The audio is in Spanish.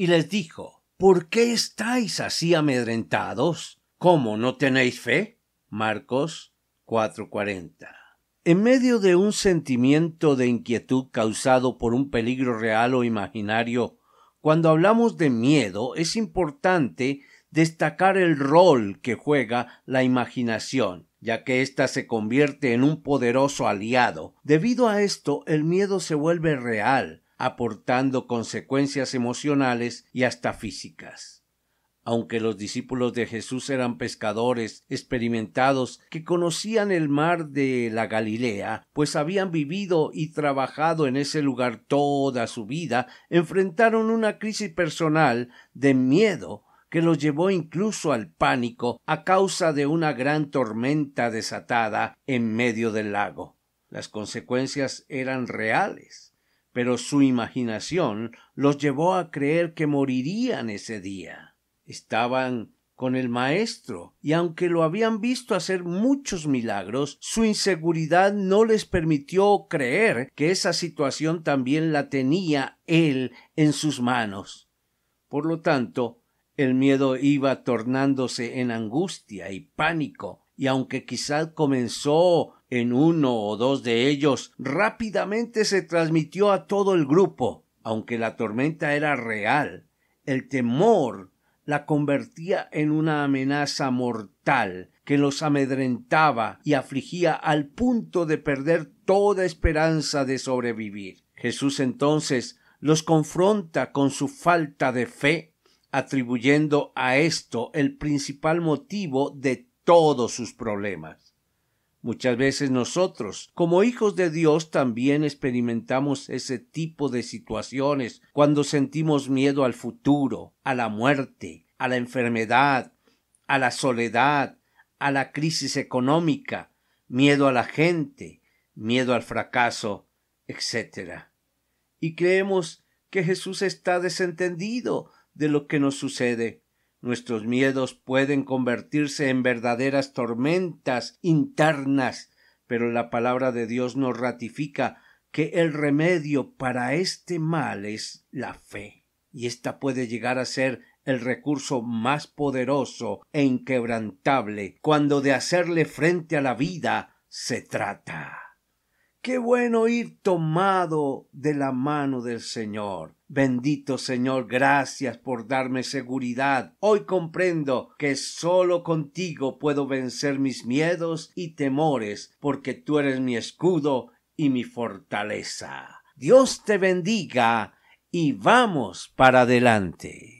y les dijo, ¿Por qué estáis así amedrentados? ¿Cómo no tenéis fe? Marcos 4:40. En medio de un sentimiento de inquietud causado por un peligro real o imaginario, cuando hablamos de miedo es importante destacar el rol que juega la imaginación, ya que ésta se convierte en un poderoso aliado. Debido a esto, el miedo se vuelve real, aportando consecuencias emocionales y hasta físicas. Aunque los discípulos de Jesús eran pescadores experimentados que conocían el mar de la Galilea, pues habían vivido y trabajado en ese lugar toda su vida, enfrentaron una crisis personal de miedo que los llevó incluso al pánico a causa de una gran tormenta desatada en medio del lago. Las consecuencias eran reales pero su imaginación los llevó a creer que morirían ese día. Estaban con el maestro, y aunque lo habían visto hacer muchos milagros, su inseguridad no les permitió creer que esa situación también la tenía él en sus manos. Por lo tanto, el miedo iba tornándose en angustia y pánico, y aunque quizás comenzó en uno o dos de ellos, rápidamente se transmitió a todo el grupo. Aunque la tormenta era real, el temor la convertía en una amenaza mortal que los amedrentaba y afligía al punto de perder toda esperanza de sobrevivir. Jesús entonces los confronta con su falta de fe, atribuyendo a esto el principal motivo de todos sus problemas. Muchas veces nosotros, como hijos de Dios, también experimentamos ese tipo de situaciones cuando sentimos miedo al futuro, a la muerte, a la enfermedad, a la soledad, a la crisis económica, miedo a la gente, miedo al fracaso, etc. Y creemos que Jesús está desentendido de lo que nos sucede. Nuestros miedos pueden convertirse en verdaderas tormentas internas, pero la palabra de Dios nos ratifica que el remedio para este mal es la fe, y ésta puede llegar a ser el recurso más poderoso e inquebrantable cuando de hacerle frente a la vida se trata. Qué bueno ir tomado de la mano del Señor. Bendito Señor, gracias por darme seguridad. Hoy comprendo que solo contigo puedo vencer mis miedos y temores, porque tú eres mi escudo y mi fortaleza. Dios te bendiga y vamos para adelante.